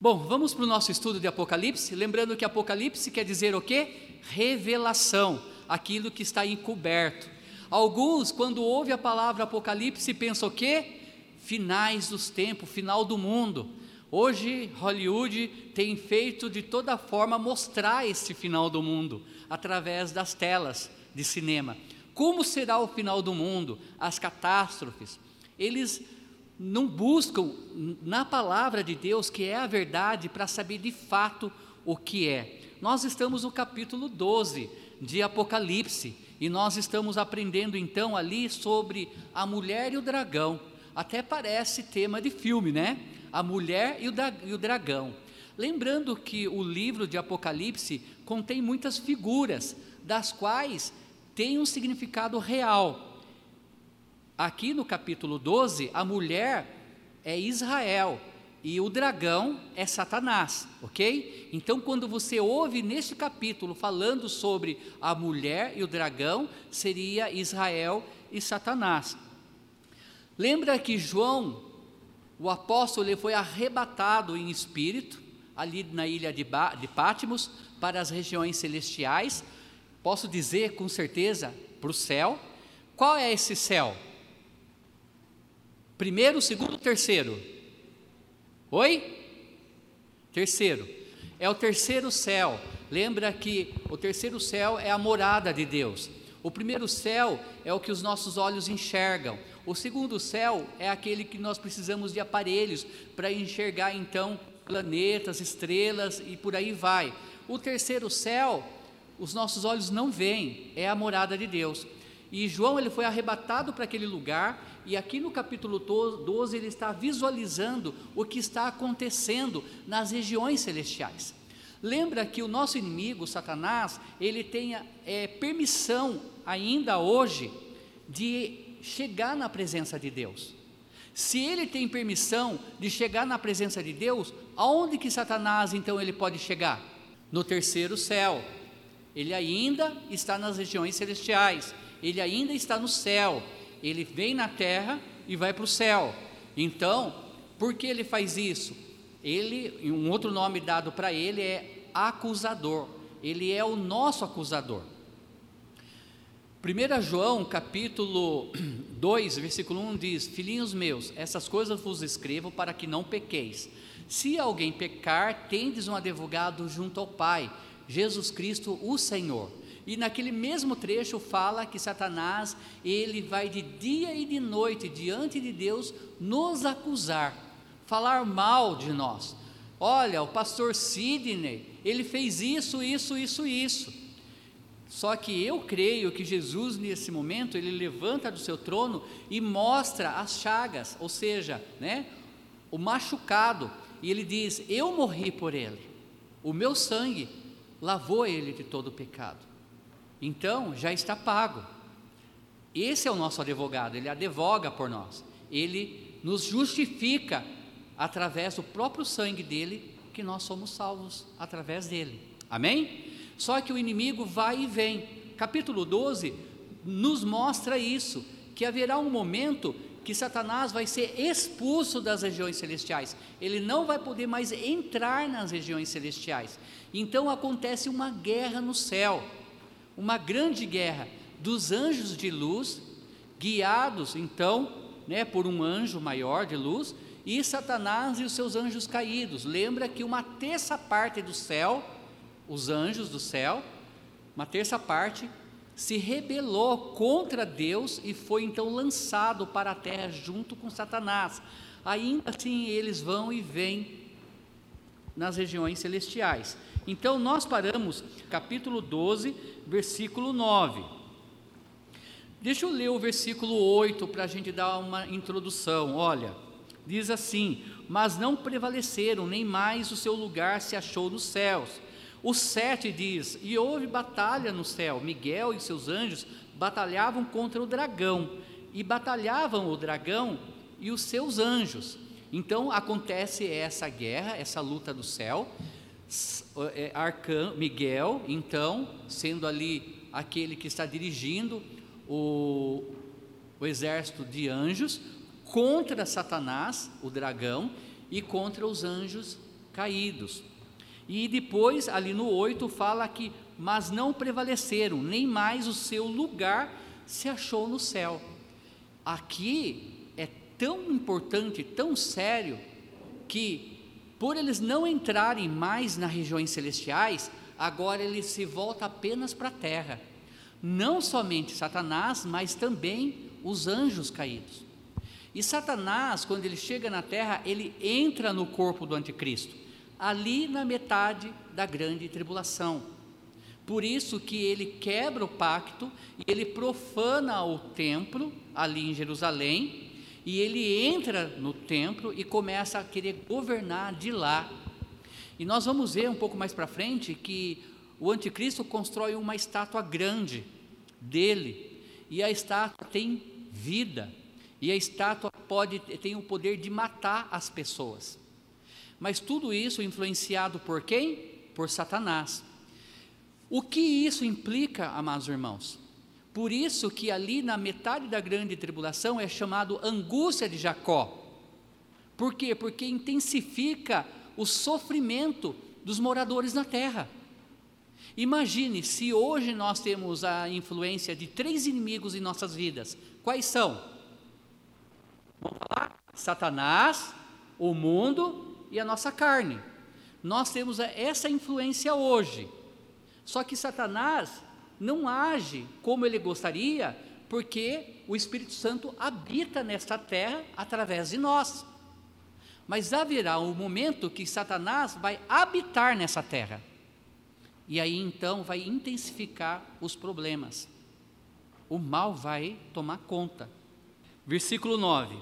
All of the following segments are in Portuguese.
Bom, vamos para o nosso estudo de Apocalipse. Lembrando que Apocalipse quer dizer o quê? Revelação, aquilo que está encoberto. Alguns, quando ouvem a palavra Apocalipse, pensam o quê? Finais dos tempos, final do mundo. Hoje, Hollywood tem feito de toda forma mostrar este final do mundo através das telas de cinema. Como será o final do mundo? As catástrofes. Eles não buscam na palavra de Deus, que é a verdade, para saber de fato o que é. Nós estamos no capítulo 12 de Apocalipse e nós estamos aprendendo então ali sobre a mulher e o dragão. Até parece tema de filme, né? A mulher e o, dragão. Lembrando que o livro de Apocalipse contém muitas figuras, das quais tem um significado real. Aqui no capítulo 12, a mulher é Israel e o dragão é Satanás, ok? Então, quando você ouve neste capítulo falando sobre a mulher e o dragão, seria Israel e Satanás. Lembra que João, o apóstolo, ele foi arrebatado em espírito, ali na ilha de, ba de Pátimos, para as regiões celestiais, posso dizer com certeza, para o céu. Qual é esse céu? Primeiro, segundo, terceiro. Oi? Terceiro. É o terceiro céu. Lembra que o terceiro céu é a morada de Deus. O primeiro céu é o que os nossos olhos enxergam. O segundo céu é aquele que nós precisamos de aparelhos para enxergar então planetas, estrelas e por aí vai. O terceiro céu, os nossos olhos não veem, é a morada de Deus. E João ele foi arrebatado para aquele lugar e aqui no capítulo 12 ele está visualizando o que está acontecendo nas regiões celestiais. Lembra que o nosso inimigo, Satanás, ele tem é, permissão ainda hoje de chegar na presença de Deus. Se ele tem permissão de chegar na presença de Deus, aonde que Satanás então ele pode chegar? No terceiro céu. Ele ainda está nas regiões celestiais, ele ainda está no céu ele vem na terra e vai para o céu. Então, por que ele faz isso? Ele, um outro nome dado para ele é acusador. Ele é o nosso acusador. 1 João capítulo 2, versículo 1 diz: Filhinhos meus, essas coisas vos escrevo para que não pequeis. Se alguém pecar, tendes um advogado junto ao Pai, Jesus Cristo, o Senhor. E naquele mesmo trecho fala que Satanás, ele vai de dia e de noite diante de Deus nos acusar, falar mal de nós. Olha, o pastor Sidney, ele fez isso, isso, isso, isso. Só que eu creio que Jesus, nesse momento, ele levanta do seu trono e mostra as chagas, ou seja, né, o machucado, e ele diz: Eu morri por ele, o meu sangue lavou ele de todo o pecado. Então, já está pago. Esse é o nosso advogado, ele advoga por nós. Ele nos justifica através do próprio sangue dele, que nós somos salvos através dele. Amém? Só que o inimigo vai e vem. Capítulo 12 nos mostra isso, que haverá um momento que Satanás vai ser expulso das regiões celestiais. Ele não vai poder mais entrar nas regiões celestiais. Então acontece uma guerra no céu uma grande guerra dos anjos de luz, guiados então né, por um anjo maior de luz, e Satanás e os seus anjos caídos. Lembra que uma terça parte do céu, os anjos do céu, uma terça parte, se rebelou contra Deus e foi então lançado para a terra junto com Satanás. Ainda assim eles vão e vêm nas regiões celestiais. Então nós paramos capítulo 12, versículo 9. Deixa eu ler o versículo 8 para a gente dar uma introdução. Olha, diz assim: Mas não prevaleceram, nem mais o seu lugar se achou nos céus. O 7 diz: E houve batalha no céu. Miguel e seus anjos batalhavam contra o dragão, e batalhavam o dragão e os seus anjos. Então acontece essa guerra, essa luta do céu. É, Arcan, Miguel, então, sendo ali aquele que está dirigindo o, o exército de anjos contra Satanás, o dragão, e contra os anjos caídos. E depois, ali no 8, fala que, mas não prevaleceram, nem mais o seu lugar se achou no céu. Aqui é tão importante, tão sério, que por eles não entrarem mais nas regiões celestiais, agora ele se volta apenas para a terra. Não somente Satanás, mas também os anjos caídos. E Satanás, quando ele chega na terra, ele entra no corpo do anticristo, ali na metade da grande tribulação. Por isso que ele quebra o pacto e ele profana o templo ali em Jerusalém, e ele entra no templo e começa a querer governar de lá. E nós vamos ver um pouco mais para frente que o anticristo constrói uma estátua grande dele, e a estátua tem vida. E a estátua pode tem o poder de matar as pessoas. Mas tudo isso influenciado por quem? Por Satanás. O que isso implica, amados irmãos? Por isso que ali na metade da grande tribulação é chamado angústia de Jacó. Por quê? Porque intensifica o sofrimento dos moradores na terra. Imagine se hoje nós temos a influência de três inimigos em nossas vidas. Quais são? Vamos falar? Satanás, o mundo e a nossa carne. Nós temos essa influência hoje. Só que Satanás não age como ele gostaria, porque o Espírito Santo habita nesta terra através de nós. Mas haverá um momento que Satanás vai habitar nessa terra. E aí então vai intensificar os problemas. O mal vai tomar conta. Versículo 9: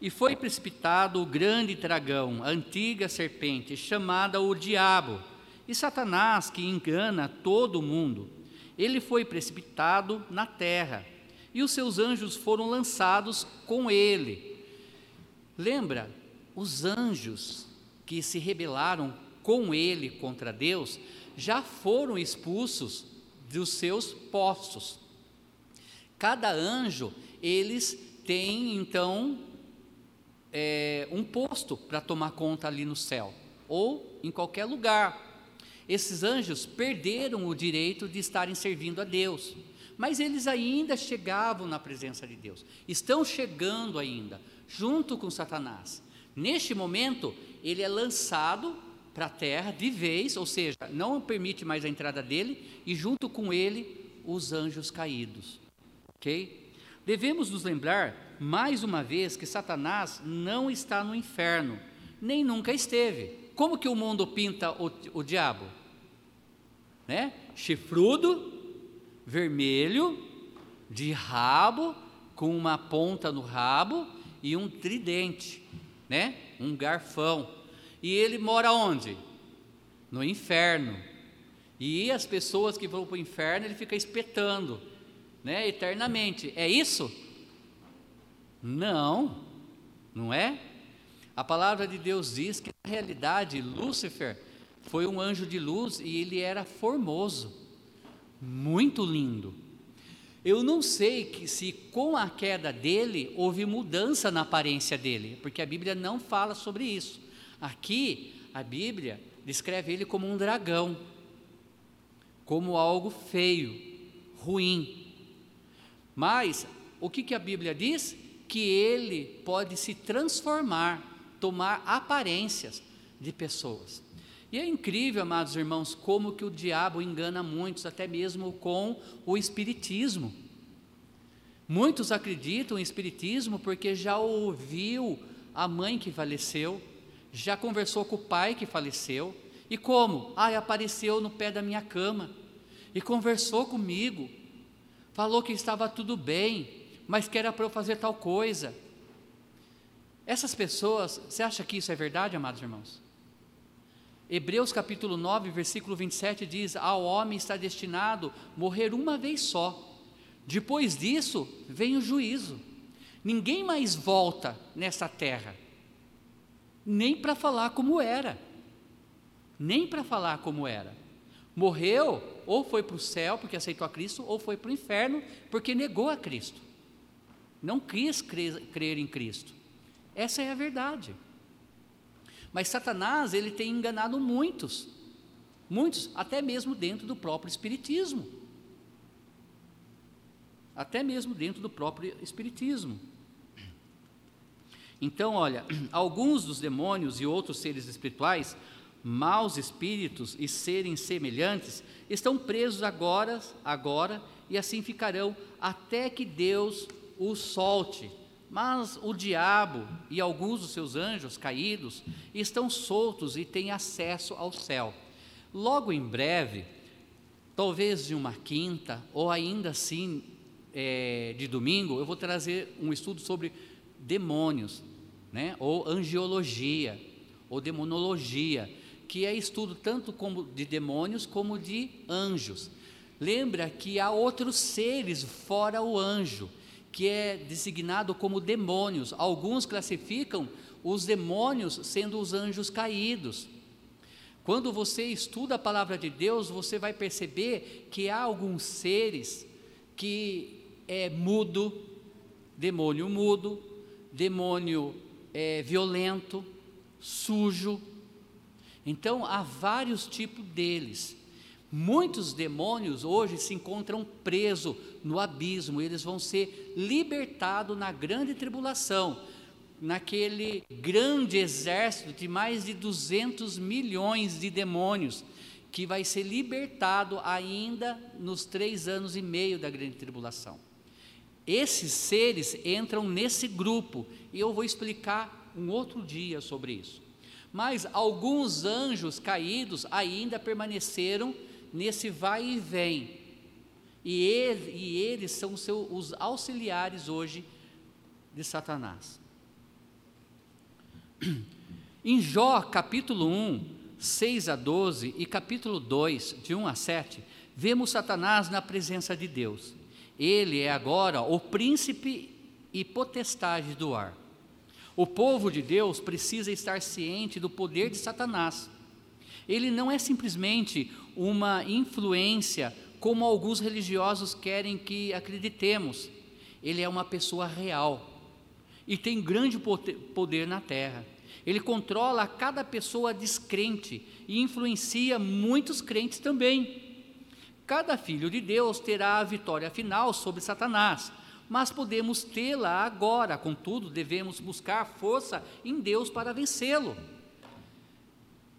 E foi precipitado o grande dragão, a antiga serpente, chamada o Diabo, e Satanás, que engana todo o mundo. Ele foi precipitado na terra, e os seus anjos foram lançados com ele. Lembra, os anjos que se rebelaram com ele contra Deus já foram expulsos dos seus postos. Cada anjo, eles tem então é, um posto para tomar conta ali no céu, ou em qualquer lugar. Esses anjos perderam o direito de estarem servindo a Deus, mas eles ainda chegavam na presença de Deus, estão chegando ainda, junto com Satanás. Neste momento, ele é lançado para a terra de vez, ou seja, não permite mais a entrada dele, e junto com ele, os anjos caídos. Ok? Devemos nos lembrar, mais uma vez, que Satanás não está no inferno, nem nunca esteve. Como que o mundo pinta o, o diabo? Né? Chifrudo, vermelho, de rabo, com uma ponta no rabo e um tridente, né? Um garfão. E ele mora onde? No inferno. E as pessoas que vão para o inferno, ele fica espetando né, eternamente. É isso? Não, não é? A palavra de Deus diz que na realidade Lúcifer foi um anjo de luz e ele era formoso, muito lindo. Eu não sei que, se com a queda dele houve mudança na aparência dele, porque a Bíblia não fala sobre isso. Aqui a Bíblia descreve ele como um dragão, como algo feio, ruim. Mas o que, que a Bíblia diz? Que ele pode se transformar, tomar aparências de pessoas. E é incrível, amados irmãos, como que o diabo engana muitos, até mesmo com o espiritismo. Muitos acreditam em espiritismo porque já ouviu a mãe que faleceu, já conversou com o pai que faleceu, e como? Ah, apareceu no pé da minha cama e conversou comigo falou que estava tudo bem, mas que era para eu fazer tal coisa. Essas pessoas, você acha que isso é verdade, amados irmãos? Hebreus capítulo 9, versículo 27 diz: Ao homem está destinado morrer uma vez só. Depois disso, vem o juízo. Ninguém mais volta nessa terra, nem para falar como era. Nem para falar como era. Morreu, ou foi para o céu porque aceitou a Cristo, ou foi para o inferno porque negou a Cristo. Não quis crer, crer em Cristo. Essa é a verdade. Mas Satanás, ele tem enganado muitos, muitos, até mesmo dentro do próprio Espiritismo. Até mesmo dentro do próprio Espiritismo. Então, olha, alguns dos demônios e outros seres espirituais, maus espíritos e seres semelhantes, estão presos agora, agora e assim ficarão até que Deus os solte. Mas o diabo e alguns dos seus anjos caídos estão soltos e têm acesso ao céu. Logo em breve, talvez de uma quinta, ou ainda assim é, de domingo, eu vou trazer um estudo sobre demônios, né? ou angiologia, ou demonologia, que é estudo tanto como de demônios como de anjos. Lembra que há outros seres fora o anjo, que é designado como demônios. Alguns classificam os demônios sendo os anjos caídos. Quando você estuda a palavra de Deus, você vai perceber que há alguns seres que é mudo, demônio mudo, demônio é, violento, sujo. Então há vários tipos deles. Muitos demônios hoje se encontram presos no abismo, eles vão ser libertados na grande tribulação, naquele grande exército de mais de 200 milhões de demônios, que vai ser libertado ainda nos três anos e meio da grande tribulação. Esses seres entram nesse grupo, e eu vou explicar um outro dia sobre isso. Mas alguns anjos caídos ainda permaneceram nesse vai e vem. E, ele, e eles são seu, os auxiliares hoje de Satanás. Em Jó, capítulo 1, 6 a 12 e capítulo 2, de 1 a 7, vemos Satanás na presença de Deus. Ele é agora o príncipe e potestade do ar. O povo de Deus precisa estar ciente do poder de Satanás. Ele não é simplesmente uma influência como alguns religiosos querem que acreditemos. Ele é uma pessoa real e tem grande poder na terra. Ele controla cada pessoa descrente e influencia muitos crentes também. Cada filho de Deus terá a vitória final sobre Satanás, mas podemos tê-la agora, contudo, devemos buscar força em Deus para vencê-lo.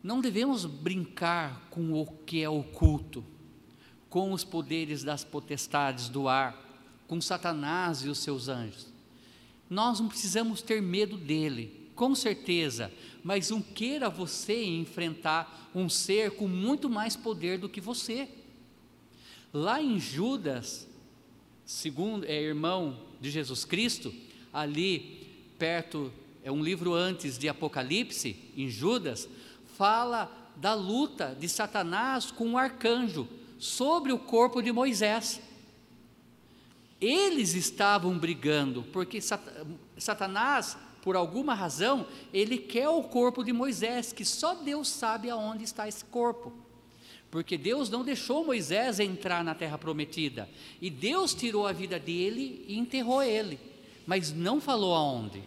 Não devemos brincar com o que é oculto, com os poderes das potestades do ar, com Satanás e os seus anjos. Nós não precisamos ter medo dele, com certeza, mas não queira você enfrentar um ser com muito mais poder do que você. Lá em Judas, segundo é irmão de Jesus Cristo, ali perto, é um livro antes de Apocalipse, em Judas, fala da luta de Satanás com o arcanjo sobre o corpo de Moisés. Eles estavam brigando, porque Satanás, por alguma razão, ele quer o corpo de Moisés, que só Deus sabe aonde está esse corpo. Porque Deus não deixou Moisés entrar na terra prometida, e Deus tirou a vida dele e enterrou ele, mas não falou aonde.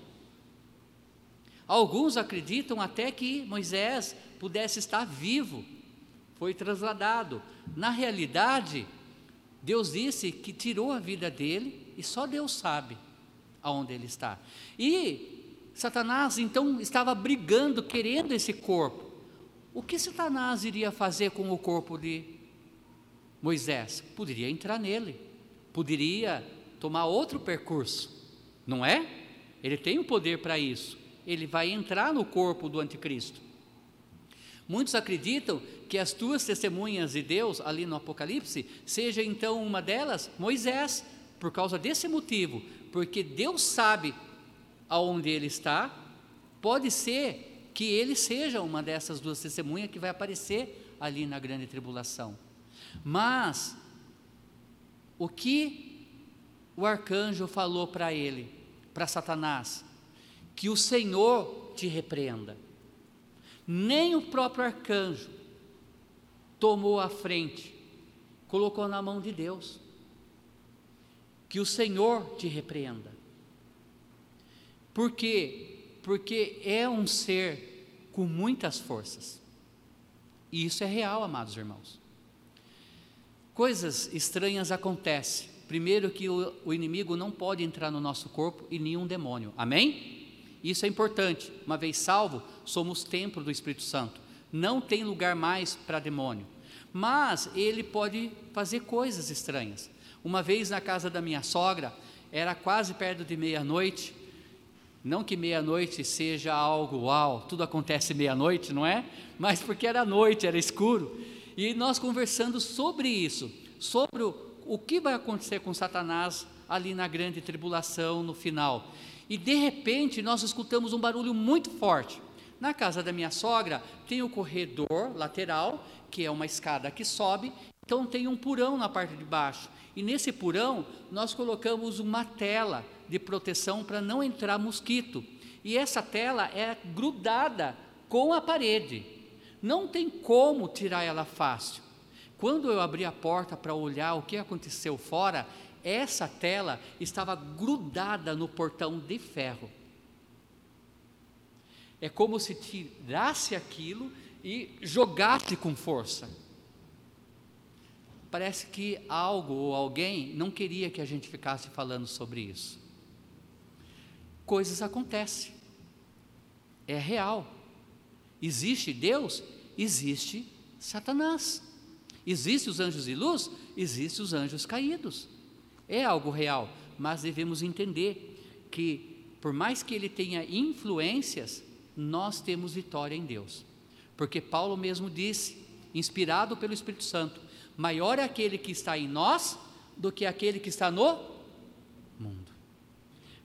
Alguns acreditam até que Moisés pudesse estar vivo, foi trasladado. Na realidade, Deus disse que tirou a vida dele e só Deus sabe aonde ele está. E Satanás então estava brigando, querendo esse corpo. O que Satanás iria fazer com o corpo de Moisés? Poderia entrar nele, poderia tomar outro percurso, não é? Ele tem o poder para isso ele vai entrar no corpo do anticristo. Muitos acreditam que as tuas testemunhas de Deus, ali no Apocalipse, seja então uma delas Moisés, por causa desse motivo, porque Deus sabe aonde ele está, pode ser que ele seja uma dessas duas testemunhas que vai aparecer ali na grande tribulação. Mas, o que o arcanjo falou para ele, para Satanás? Que o Senhor te repreenda. Nem o próprio arcanjo tomou a frente, colocou na mão de Deus. Que o Senhor te repreenda. Por quê? Porque é um ser com muitas forças. E isso é real, amados irmãos. Coisas estranhas acontecem. Primeiro, que o, o inimigo não pode entrar no nosso corpo e nenhum demônio. Amém? Isso é importante. Uma vez salvo, somos templo do Espírito Santo. Não tem lugar mais para demônio. Mas ele pode fazer coisas estranhas. Uma vez na casa da minha sogra, era quase perto de meia-noite. Não que meia-noite seja algo uau, tudo acontece meia-noite, não é? Mas porque era noite, era escuro. E nós conversando sobre isso, sobre o, o que vai acontecer com Satanás ali na grande tribulação no final. E de repente nós escutamos um barulho muito forte. Na casa da minha sogra tem o corredor lateral, que é uma escada que sobe, então tem um porão na parte de baixo. E nesse porão nós colocamos uma tela de proteção para não entrar mosquito. E essa tela é grudada com a parede. Não tem como tirar ela fácil. Quando eu abri a porta para olhar o que aconteceu fora, essa tela estava grudada no portão de ferro. É como se tirasse aquilo e jogasse com força. Parece que algo ou alguém não queria que a gente ficasse falando sobre isso. Coisas acontecem. É real. Existe Deus? Existe Satanás. Existe os anjos de luz? Existe os anjos caídos. É algo real, mas devemos entender que por mais que ele tenha influências, nós temos vitória em Deus. Porque Paulo mesmo disse, inspirado pelo Espírito Santo, maior é aquele que está em nós do que aquele que está no mundo.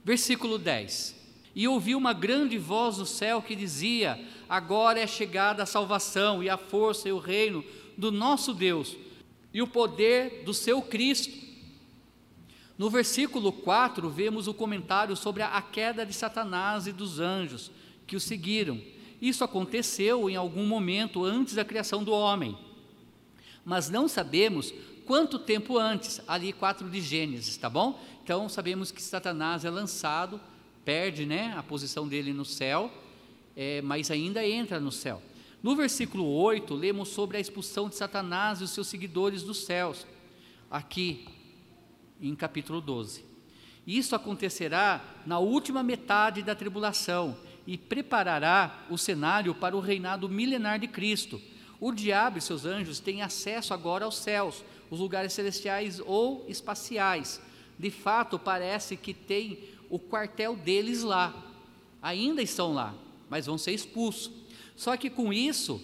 Versículo 10. E ouvi uma grande voz do céu que dizia: Agora é chegada a salvação e a força e o reino do nosso Deus e o poder do seu Cristo. No versículo 4, vemos o comentário sobre a queda de Satanás e dos anjos que o seguiram. Isso aconteceu em algum momento antes da criação do homem, mas não sabemos quanto tempo antes, ali 4 de Gênesis, tá bom? Então sabemos que Satanás é lançado perde né, a posição dele no céu, é, mas ainda entra no céu. No versículo 8, lemos sobre a expulsão de Satanás e os seus seguidores dos céus, aqui em capítulo 12. Isso acontecerá na última metade da tribulação e preparará o cenário para o reinado milenar de Cristo. O diabo e seus anjos têm acesso agora aos céus, os lugares celestiais ou espaciais. De fato, parece que tem o quartel deles lá. Ainda estão lá, mas vão ser expulsos. Só que com isso,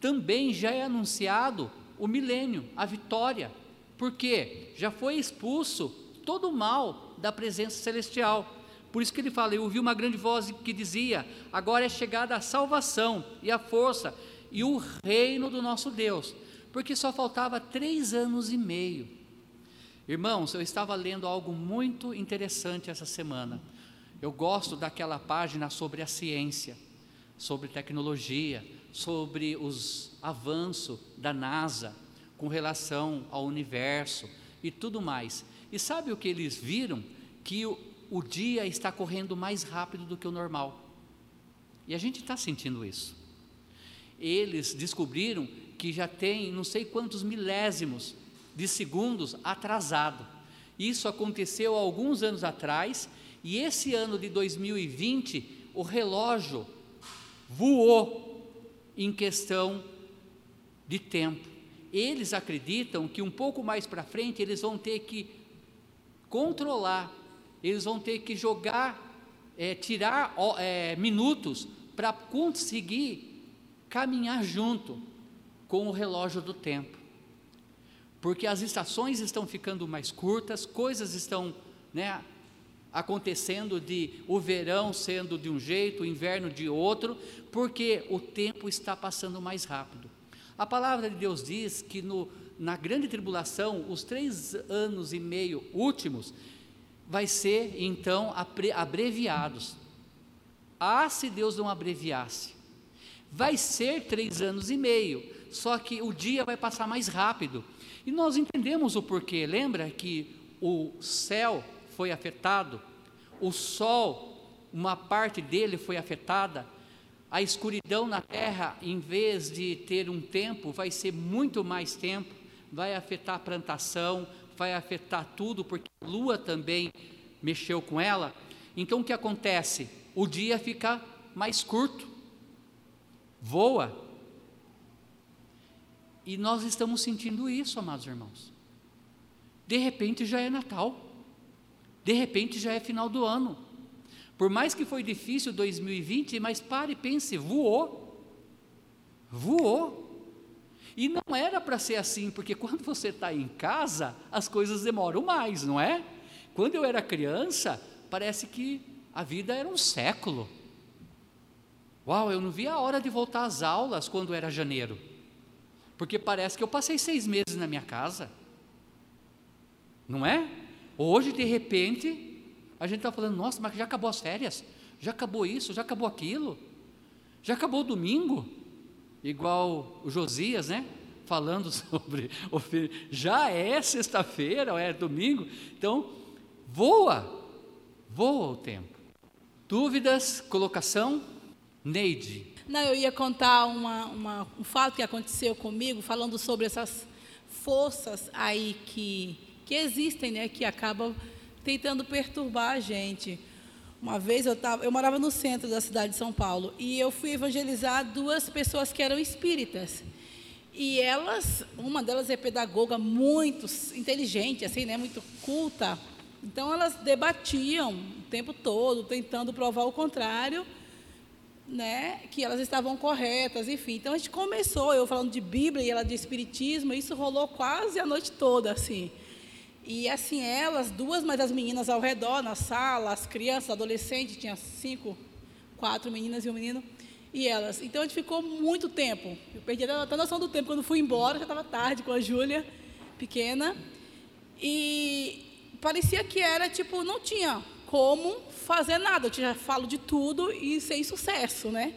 também já é anunciado o milênio, a vitória. Porque já foi expulso todo o mal da presença celestial. Por isso que ele fala: Eu ouvi uma grande voz que dizia: Agora é chegada a salvação e a força e o reino do nosso Deus. Porque só faltava três anos e meio Irmãos, eu estava lendo algo muito interessante essa semana. Eu gosto daquela página sobre a ciência, sobre tecnologia, sobre os avanços da NASA com relação ao universo e tudo mais. E sabe o que eles viram? Que o, o dia está correndo mais rápido do que o normal. E a gente está sentindo isso. Eles descobriram que já tem não sei quantos milésimos de segundos atrasado. Isso aconteceu há alguns anos atrás e esse ano de 2020 o relógio voou em questão de tempo. Eles acreditam que um pouco mais para frente eles vão ter que controlar, eles vão ter que jogar, é, tirar é, minutos para conseguir caminhar junto com o relógio do tempo porque as estações estão ficando mais curtas, coisas estão né, acontecendo de o verão sendo de um jeito, o inverno de outro, porque o tempo está passando mais rápido. A palavra de Deus diz que no, na grande tribulação, os três anos e meio últimos, vai ser então abreviados. Ah, se Deus não abreviasse, vai ser três anos e meio, só que o dia vai passar mais rápido, e nós entendemos o porquê. Lembra que o céu foi afetado, o sol, uma parte dele foi afetada, A escuridão na terra, em vez de ter um tempo, vai ser muito mais tempo, vai afetar a plantação, vai afetar tudo, porque a lua também mexeu com ela. Então o que acontece? O dia fica mais curto, voa. E nós estamos sentindo isso, amados irmãos. De repente já é Natal, de repente já é final do ano. Por mais que foi difícil 2020, mas pare e pense, voou. Voou. E não era para ser assim, porque quando você está em casa, as coisas demoram mais, não é? Quando eu era criança, parece que a vida era um século. Uau, eu não via a hora de voltar às aulas quando era janeiro, porque parece que eu passei seis meses na minha casa, não é? Hoje, de repente, a gente está falando, nossa, mas já acabou as férias, já acabou isso, já acabou aquilo, já acabou o domingo, igual o Josias, né? Falando sobre, já é sexta-feira, ou é domingo, então voa, voa o tempo. Dúvidas, colocação? Neide. Não, eu ia contar uma, uma, um fato que aconteceu comigo, falando sobre essas forças aí que, que existem, né, que acabam tentando perturbar a gente. Uma vez eu, tava, eu morava no centro da cidade de São Paulo e eu fui evangelizar duas pessoas que eram espíritas. E elas, uma delas é pedagoga muito inteligente, assim, né, muito culta. Então elas debatiam o tempo todo, tentando provar o contrário, né, que elas estavam corretas, enfim. Então a gente começou, eu falando de Bíblia e ela de espiritismo, e isso rolou quase a noite toda, assim. E assim, elas, duas mais as meninas ao redor, na sala, as crianças, adolescentes, tinha cinco, quatro meninas e um menino, e elas. Então a gente ficou muito tempo. Eu perdi até a noção do tempo. Quando fui embora, já estava tarde com a Júlia, pequena. E parecia que era tipo, não tinha como fazer nada. Eu já falo de tudo e sem sucesso, né?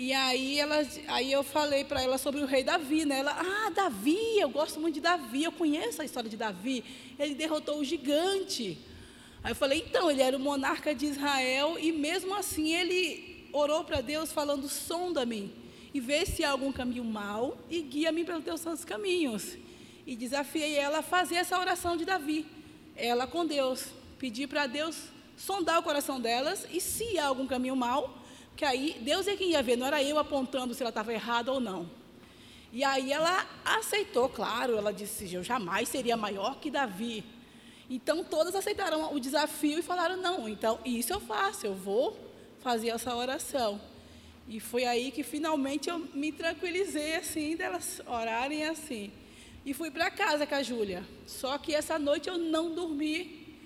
E aí, ela, aí eu falei para ela sobre o rei Davi, né? Ela, ah, Davi, eu gosto muito de Davi, eu conheço a história de Davi. Ele derrotou o gigante. Aí eu falei, então, ele era o monarca de Israel e mesmo assim ele orou para Deus falando, sonda-me e vê se há algum caminho mau e guia-me pelos teus santos caminhos. E desafiei ela a fazer essa oração de Davi, ela com Deus, pedir para Deus sondar o coração delas e se há algum caminho mau, que aí Deus é quem ia ver, não era eu apontando se ela estava errada ou não. E aí ela aceitou, claro, ela disse: Eu jamais seria maior que Davi. Então todas aceitaram o desafio e falaram: Não, então isso eu faço, eu vou fazer essa oração. E foi aí que finalmente eu me tranquilizei assim, delas orarem assim. E fui para casa com a Júlia. Só que essa noite eu não dormi.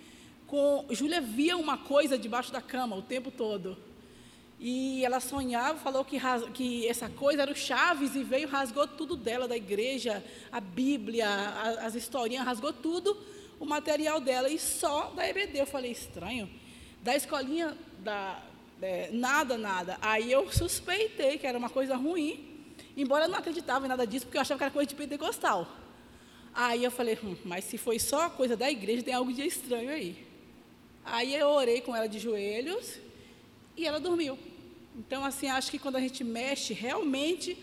Com... Júlia via uma coisa debaixo da cama o tempo todo. E ela sonhava, falou que, que essa coisa era o Chaves e veio, rasgou tudo dela, da igreja, a Bíblia, a, as historinhas, rasgou tudo o material dela e só da EBD. Eu falei, estranho. Da escolinha, da, é, nada, nada. Aí eu suspeitei que era uma coisa ruim, embora eu não acreditava em nada disso, porque eu achava que era coisa de pentecostal. Aí eu falei, hum, mas se foi só coisa da igreja, tem algo de estranho aí. Aí eu orei com ela de joelhos e ela dormiu. Então, assim, acho que quando a gente mexe, realmente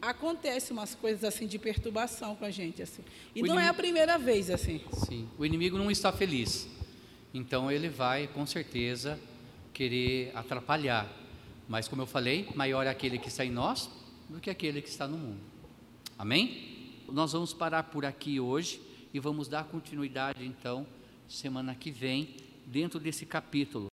acontece umas coisas assim de perturbação com a gente, assim. E o não inimigo... é a primeira vez, assim. Sim, o inimigo não está feliz. Então ele vai, com certeza, querer atrapalhar. Mas como eu falei, maior é aquele que está em nós do que aquele que está no mundo. Amém? Nós vamos parar por aqui hoje e vamos dar continuidade então semana que vem dentro desse capítulo.